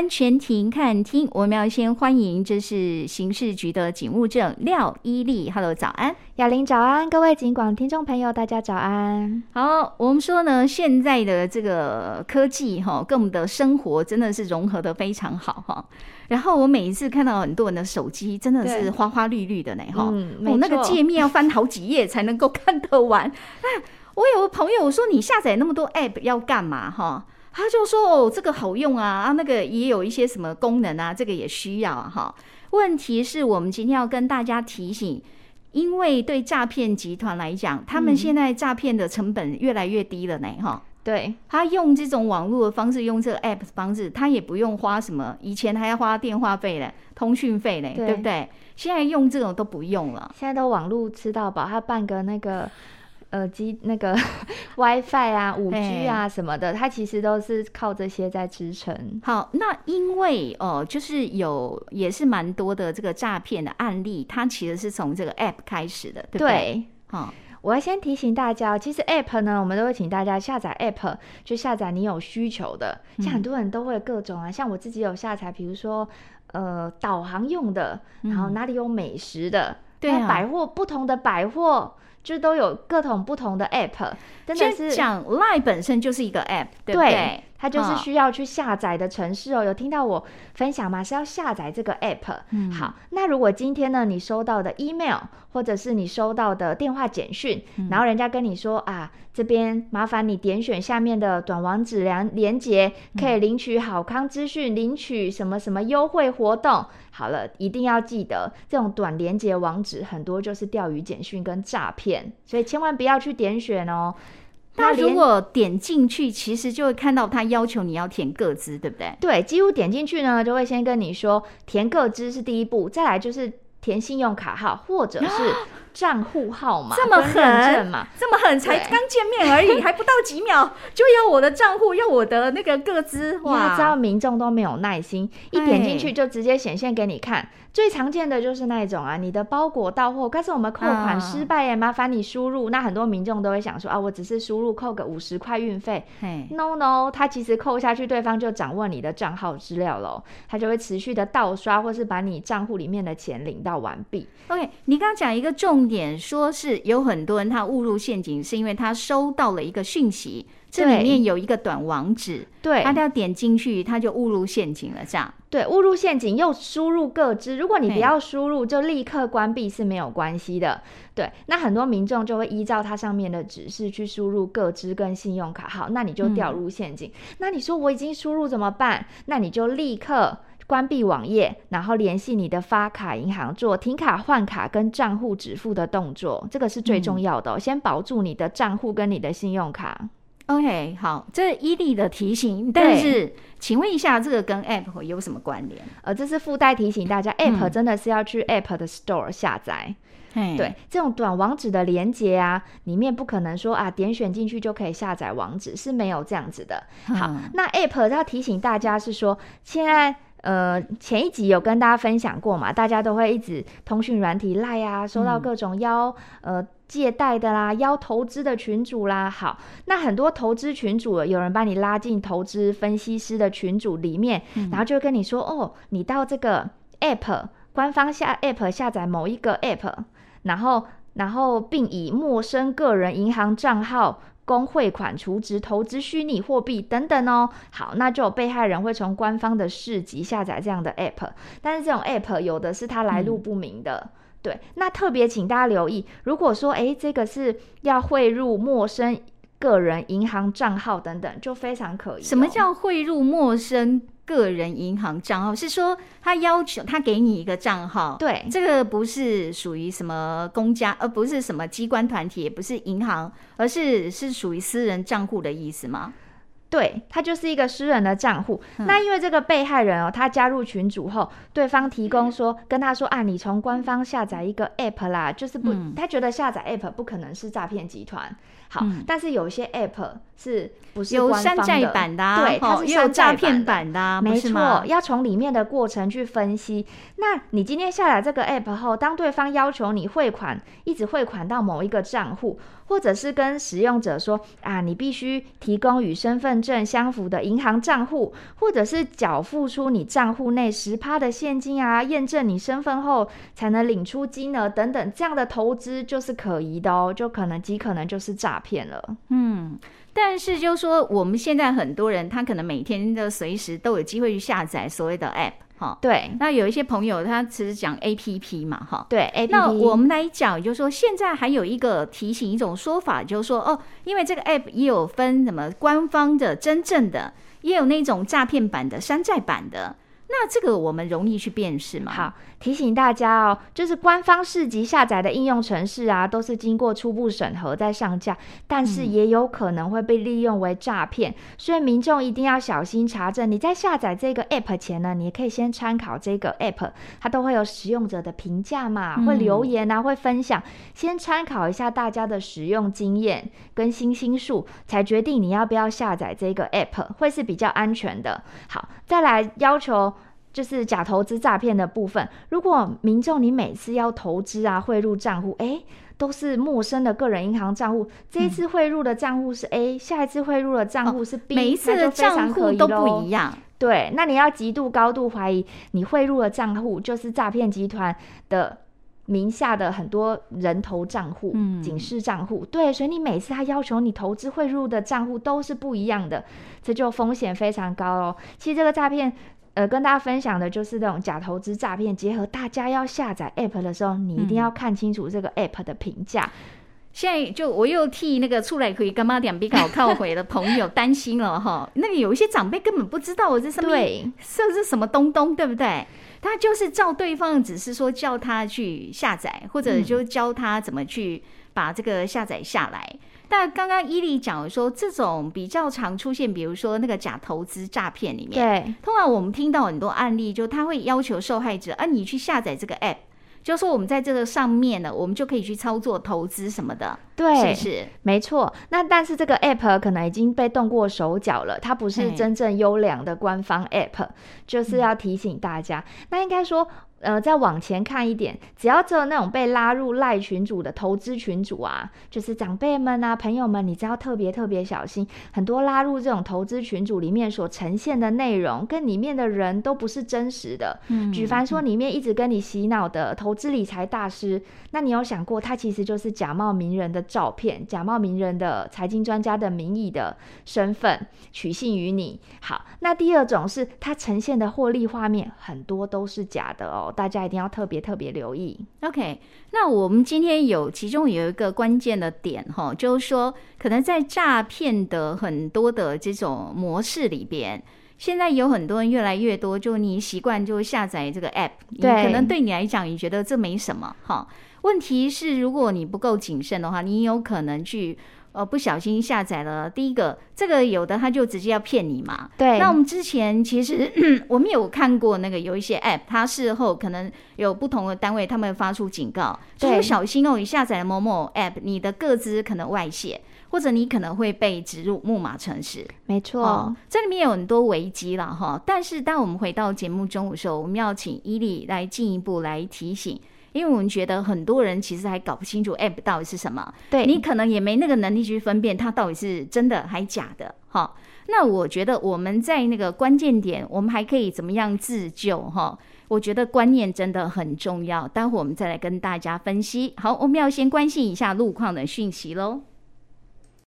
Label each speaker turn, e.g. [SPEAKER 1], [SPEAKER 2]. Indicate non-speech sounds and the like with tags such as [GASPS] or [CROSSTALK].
[SPEAKER 1] 安全停看听，我们要先欢迎，这是刑事局的警务证廖伊丽。Hello，早安，
[SPEAKER 2] 雅玲早安，各位警广听众朋友，大家早安。
[SPEAKER 1] 好，我们说呢，现在的这个科技哈，跟我们的生活真的是融合的非常好哈。然后我每一次看到很多人的手机，真的是花花绿绿的呢哈。
[SPEAKER 2] 嗯，
[SPEAKER 1] 我、哦、那个界面要翻好几页才能够看得完。哎，我有个朋友说，你下载那么多 App 要干嘛哈？他就说：“哦，这个好用啊，啊，那个也有一些什么功能啊，这个也需要啊，哈。问题是我们今天要跟大家提醒，因为对诈骗集团来讲，他们现在诈骗的成本越来越低了呢，哈、嗯。
[SPEAKER 2] 对，
[SPEAKER 1] 他用这种网络的方式，用这个 App 的方式，他也不用花什么，以前还要花电话费嘞、通讯费嘞，对不对？现在用这种都不用了，
[SPEAKER 2] 现在都网络吃到饱，他办个那个。”耳机那个 [LAUGHS] WiFi 啊、五 G 啊什么的，它其实都是靠这些在支撑。
[SPEAKER 1] 好，那因为哦，就是有也是蛮多的这个诈骗的案例，它其实是从这个 App 开始的，对不对？
[SPEAKER 2] 对。好，我要先提醒大家，其实 App 呢，我们都会请大家下载 App，就下载你有需求的。像很多人都会各种啊，嗯、像我自己有下载，比如说呃导航用的，然后哪里有美食的，对、嗯，百货不同的百货。就都有各种不同的 app，真的是
[SPEAKER 1] 讲 Line 本身就是一个 app，对不对？对
[SPEAKER 2] 它就是需要去下载的城市哦，有听到我分享吗？是要下载这个 app。嗯，好，那如果今天呢，你收到的 email 或者是你收到的电话简讯，嗯，然后人家跟你说啊，这边麻烦你点选下面的短网址连连接，可以领取好康资讯，领取什么什么优惠活动。好了，一定要记得这种短连接网址很多就是钓鱼简讯跟诈骗，所以千万不要去点选哦。
[SPEAKER 1] 那如果点进去，其实就会看到他要求你要填个资，对不对？
[SPEAKER 2] 对，几乎点进去呢，就会先跟你说填个资是第一步，再来就是填信用卡号或者是 [GASPS] 账户号码，
[SPEAKER 1] 这么狠嘛？这么狠，才刚见面而已，[LAUGHS] 还不到几秒就要我的账户，要我的那个个资，哇！
[SPEAKER 2] 知道民众都没有耐心，一点进去就直接显现给你看。最常见的就是那种啊，你的包裹到货，但是我们扣款失败耶，麻烦你输入。那很多民众都会想说啊，我只是输入扣个五十块运费。No No，他其实扣下去，对方就掌握你的账号资料喽，他就会持续的盗刷，或是把你账户里面的钱领到完毕。
[SPEAKER 1] OK，你刚刚讲一个重点，说是有很多人他误入陷阱，是因为他收到了一个讯息。这里面有一个短网址，对，他要点进去，他就误入陷阱了，这样。
[SPEAKER 2] 对，误入陷阱又输入个资，如果你不要输入，就立刻关闭是没有关系的。对，那很多民众就会依照它上面的指示去输入个资跟信用卡号，那你就掉入陷阱。嗯。那你说我已经输入怎么办？那你就立刻关闭网页，然后联系你的发卡银行做停卡换卡跟账户止付的动作，这个是最重要的哦。嗯。先保住你的账户跟你的信用卡。
[SPEAKER 1] OK，好，这是伊利的提醒。但是，请问一下，这个跟 App 有什么关联？
[SPEAKER 2] 呃，这是附带提醒大家，App 真的是要去 App 的 Store 下载。嗯。对，这种短网址的连接啊，里面不可能说啊，点选进去就可以下载网址，是没有这样子的。好，嗯、那 App 要提醒大家是说，现在呃前一集有跟大家分享过嘛，大家都会一直通讯软体 Line 啊，收到各种邀、嗯、呃。借贷的啦，邀投资的群主啦，好，那很多投资群主有人把你拉进投资分析师的群组里面，嗯、然后就跟你说，哦，你到这个 app 官方下 app 下载某一个 app，然后然后并以陌生个人银行账号供汇款、储值、投资虚拟货币等等哦，好，那就有被害人会从官方的市集下载这样的 app，但是这种 app 有的是它来路不明的。嗯对，那特别请大家留意，如果说诶这个是要汇入陌生个人银行账号等等，就非常可疑哦。
[SPEAKER 1] 什么叫汇入陌生个人银行账号？是说他要求他给你一个账号，
[SPEAKER 2] 对，
[SPEAKER 1] 这个不是属于什么公家，而不是什么机关团体，也不是银行，而是是属于私人账户的意思吗？
[SPEAKER 2] 对，他就是一个私人的账户。嗯。那因为这个被害人哦，他加入群组后，对方提供说跟他说啊，你从官方下载一个 app 啦，就是不，嗯、他觉得下载 app 不可能是诈骗集团。好，嗯、但是有些 app 是不是？有山寨版的、啊，
[SPEAKER 1] 对，它是山寨骗，版的啊、
[SPEAKER 2] 没错。要从里面的过程去分析。那你今天下载这个 app 后，当对方要求你汇款，一直汇款到某一个账户，或者是跟使用者说啊，你必须提供与身份证相符的银行账户，或者是缴付出你账户内十趴的现金啊，验证你身份后才能领出金额等等，这样的投资就是可疑的哦，就可能极可能就是诈骗了。
[SPEAKER 1] 嗯，但是就说我们现在很多人，他可能每天的随时都有机会去下载所谓的 App。哈，对，那有一些朋友他其实讲 A P P 嘛，哈，
[SPEAKER 2] 对，A P P。
[SPEAKER 1] 那我们来讲，就是说现在还有一个提醒一种说法，就是说哦，因为这个 App 也有分什么官方的、真正的，也有那种诈骗版的、山寨版的。那这个我们容易去辨识吗？
[SPEAKER 2] 好，提醒大家哦，就是官方市集下载的应用程式啊，都是经过初步审核再上架，但是也有可能会被利用为诈骗，嗯、所以民众一定要小心查证。你在下载这个 app 前呢，你可以先参考这个 app，它都会有使用者的评价嘛，会留言啊，会分享，先参考一下大家的使用经验跟星星数，才决定你要不要下载这个 app，会是比较安全的。好，再来要求。就是假投资诈骗的部分。如果民众你每次要投资啊，汇入账户，诶，都是陌生的个人银行账户。这一次汇入的账户是 A，、嗯、下一次汇入的账户是 B，、哦、
[SPEAKER 1] 每一次的账户都不一样。
[SPEAKER 2] 对，那你要极度高度怀疑你汇入的账户就是诈骗集团的名下的很多人头账户、嗯、警示账户。对，所以你每次他要求你投资汇入的账户都是不一样的，这就风险非常高哦。其实这个诈骗。呃，跟大家分享的就是这种假投资诈骗，结合大家要下载 App 的时候，你一定要看清楚这个 App 的评价。嗯、
[SPEAKER 1] 现在就我又替那个出来可以干嘛点比较靠回的朋友担心了哈。[LAUGHS] 那个有一些长辈根本不知道我这什么，对，这是什么东东，对不对？他就是照对方只是说叫他去下载，或者就教他怎么去把这个下载下来。嗯但刚刚伊利讲说，这种比较常出现，比如说那个假投资诈骗里面，
[SPEAKER 2] 对，
[SPEAKER 1] 通常我们听到很多案例，就他会要求受害者，啊，你去下载这个 app，就说我们在这个上面呢，我们就可以去操作投资什么的，
[SPEAKER 2] 对，
[SPEAKER 1] 是？
[SPEAKER 2] 没错。那但是这个 app 可能已经被动过手脚了，它不是真正优良的官方 app，就是要提醒大家。嗯、那应该说。呃，再往前看一点，只要只有那种被拉入赖群主的投资群主啊，就是长辈们啊、朋友们，你只要特别特别小心。很多拉入这种投资群组里面所呈现的内容，跟里面的人都不是真实的。嗯，举凡说里面一直跟你洗脑的投资理财大师，那你有想过，他其实就是假冒名人的照片，假冒名人的财经专家的名义的身份，取信于你。好，那第二种是它呈现的获利画面，很多都是假的哦。大家一定要特别特别留意。
[SPEAKER 1] OK，那我们今天有其中有一个关键的点哈，就是说可能在诈骗的很多的这种模式里边，现在有很多人越来越多，就你习惯就下载这个 App，对，可能对你来讲你觉得这没什么哈。问题是如果你不够谨慎的话，你有可能去。呃，不小心下载了。第一个，这个有的他就直接要骗你嘛。
[SPEAKER 2] 对。
[SPEAKER 1] 那我们之前其实 [CLEARS THROAT] 我们有看过那个有一些 App，它事后可能有不同的单位他们发出警告，对，就是小心哦，你下载了某某 App，你的个资可能外泄，或者你可能会被植入木马城市。
[SPEAKER 2] 没错，
[SPEAKER 1] 哦，这里面有很多危机了哈。但是当我们回到节目中的时候，我们要请伊利来进一步来提醒。因为我们觉得很多人其实还搞不清楚 App 到底是什么，对，你可能也没那个能力去分辨它到底是真的还假的，哈。那我觉得我们在那个关键点，我们还可以怎么样自救，哈？我觉得观念真的很重要，待会我们再来跟大家分析。好，我们要先关心一下路况的讯息喽。